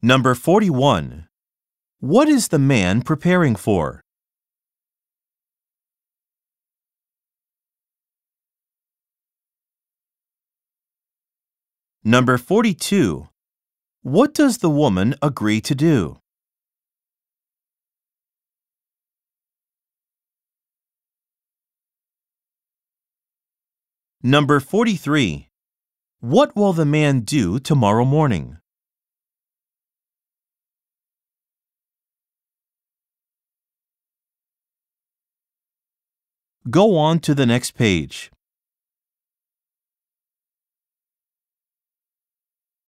Number 41. What is the man preparing for? Number 42. What does the woman agree to do? Number 43. What will the man do tomorrow morning? Go on to the next page.